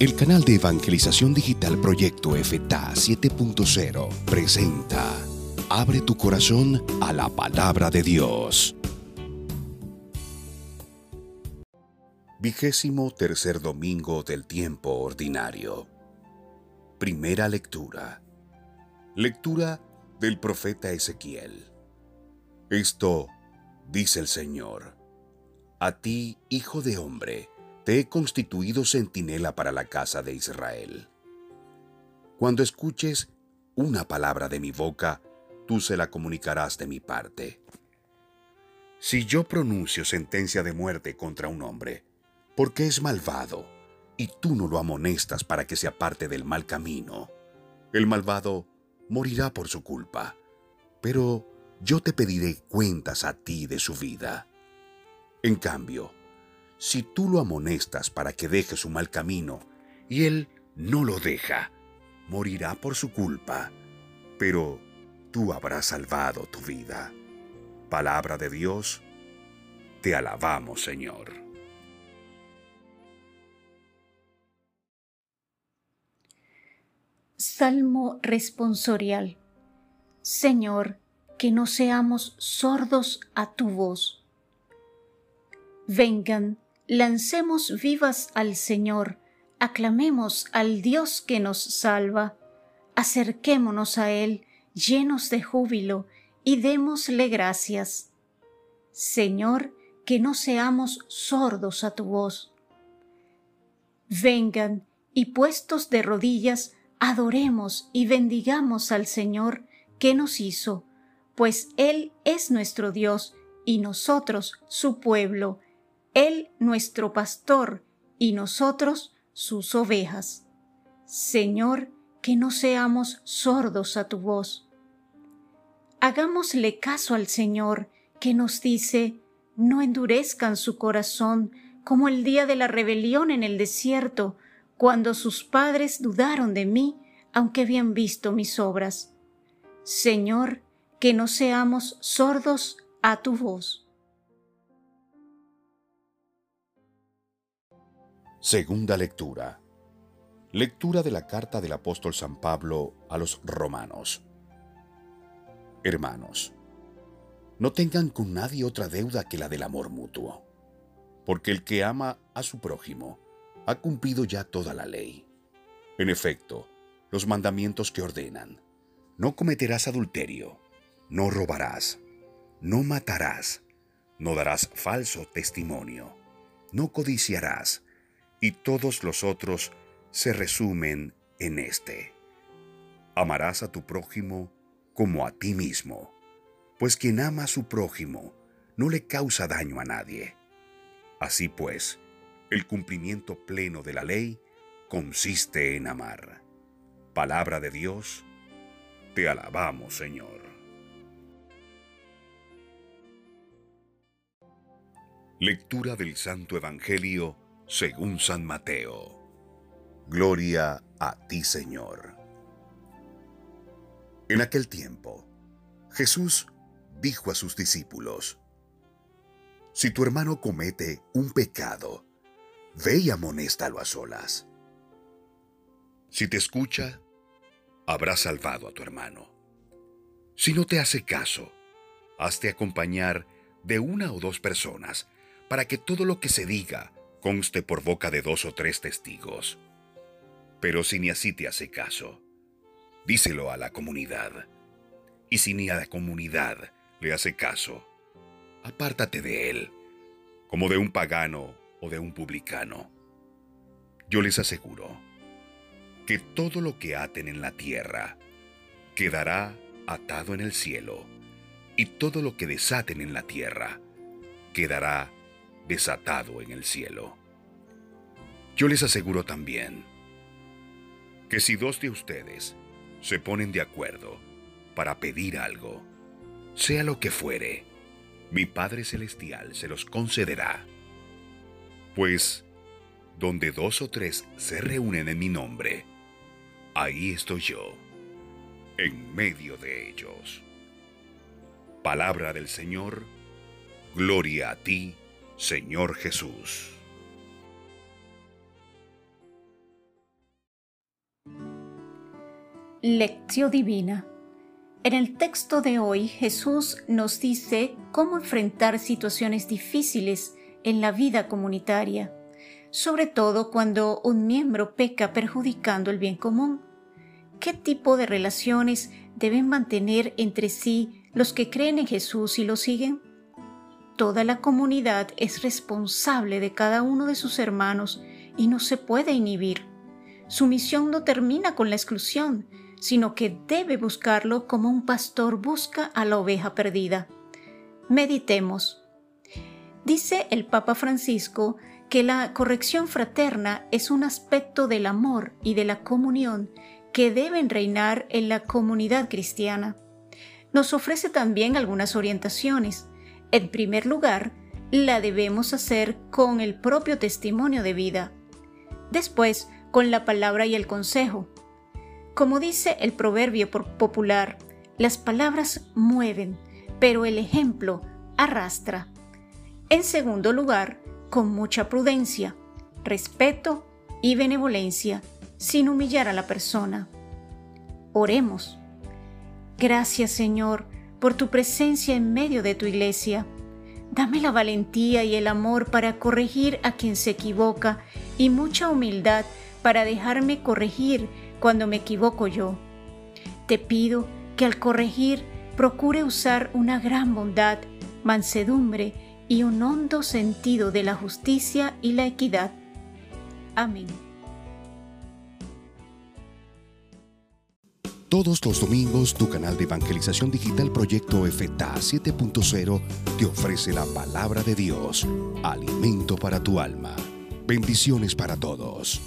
El canal de evangelización digital Proyecto FTA 7.0 presenta Abre tu corazón a la palabra de Dios. Vigésimo tercer domingo del tiempo ordinario. Primera lectura. Lectura del profeta Ezequiel. Esto dice el Señor. A ti, hijo de hombre, te he constituido centinela para la casa de Israel. Cuando escuches una palabra de mi boca, tú se la comunicarás de mi parte. Si yo pronuncio sentencia de muerte contra un hombre, porque es malvado, y tú no lo amonestas para que se aparte del mal camino, el malvado morirá por su culpa, pero yo te pediré cuentas a ti de su vida. En cambio, si tú lo amonestas para que deje su mal camino y él no lo deja, morirá por su culpa, pero tú habrás salvado tu vida. Palabra de Dios, te alabamos Señor. Salmo responsorial. Señor, que no seamos sordos a tu voz. Vengan, lancemos vivas al Señor, aclamemos al Dios que nos salva, acerquémonos a Él llenos de júbilo y démosle gracias. Señor, que no seamos sordos a tu voz. Vengan y puestos de rodillas, adoremos y bendigamos al Señor que nos hizo, pues Él es nuestro Dios y nosotros su pueblo, Él nuestro pastor y nosotros sus ovejas. Señor, que no seamos sordos a tu voz. Hagámosle caso al Señor, que nos dice, no endurezcan su corazón como el día de la rebelión en el desierto, cuando sus padres dudaron de mí, aunque habían visto mis obras. Señor, que no seamos sordos a tu voz. Segunda lectura. Lectura de la carta del apóstol San Pablo a los romanos. Hermanos, no tengan con nadie otra deuda que la del amor mutuo, porque el que ama a su prójimo ha cumplido ya toda la ley. En efecto, los mandamientos que ordenan, no cometerás adulterio, no robarás, no matarás, no darás falso testimonio, no codiciarás, y todos los otros se resumen en este. Amarás a tu prójimo como a ti mismo, pues quien ama a su prójimo no le causa daño a nadie. Así pues, el cumplimiento pleno de la ley consiste en amar. Palabra de Dios, te alabamos, Señor. Lectura del Santo Evangelio según San Mateo. Gloria a ti, Señor. En aquel tiempo, Jesús dijo a sus discípulos, Si tu hermano comete un pecado, ve y amonéstalo a solas. Si te escucha, habrás salvado a tu hermano. Si no te hace caso, hazte acompañar de una o dos personas para que todo lo que se diga conste por boca de dos o tres testigos. Pero si ni así te hace caso, díselo a la comunidad. Y si ni a la comunidad le hace caso, apártate de él, como de un pagano o de un publicano. Yo les aseguro que todo lo que aten en la tierra quedará atado en el cielo, y todo lo que desaten en la tierra quedará desatado en el cielo. Yo les aseguro también que si dos de ustedes se ponen de acuerdo para pedir algo, sea lo que fuere, mi Padre Celestial se los concederá. Pues, donde dos o tres se reúnen en mi nombre, ahí estoy yo, en medio de ellos. Palabra del Señor, gloria a ti, Señor Jesús. Lección Divina. En el texto de hoy Jesús nos dice cómo enfrentar situaciones difíciles en la vida comunitaria, sobre todo cuando un miembro peca perjudicando el bien común. ¿Qué tipo de relaciones deben mantener entre sí los que creen en Jesús y lo siguen? Toda la comunidad es responsable de cada uno de sus hermanos y no se puede inhibir. Su misión no termina con la exclusión, sino que debe buscarlo como un pastor busca a la oveja perdida. Meditemos. Dice el Papa Francisco que la corrección fraterna es un aspecto del amor y de la comunión que deben reinar en la comunidad cristiana. Nos ofrece también algunas orientaciones. En primer lugar, la debemos hacer con el propio testimonio de vida. Después, con la palabra y el consejo. Como dice el proverbio popular, las palabras mueven, pero el ejemplo arrastra. En segundo lugar, con mucha prudencia, respeto y benevolencia, sin humillar a la persona. Oremos. Gracias Señor por tu presencia en medio de tu iglesia. Dame la valentía y el amor para corregir a quien se equivoca y mucha humildad para dejarme corregir cuando me equivoco yo. Te pido que al corregir procure usar una gran bondad, mansedumbre y un hondo sentido de la justicia y la equidad. Amén. Todos los domingos tu canal de evangelización digital Proyecto FTA 7.0 te ofrece la palabra de Dios, alimento para tu alma. Bendiciones para todos.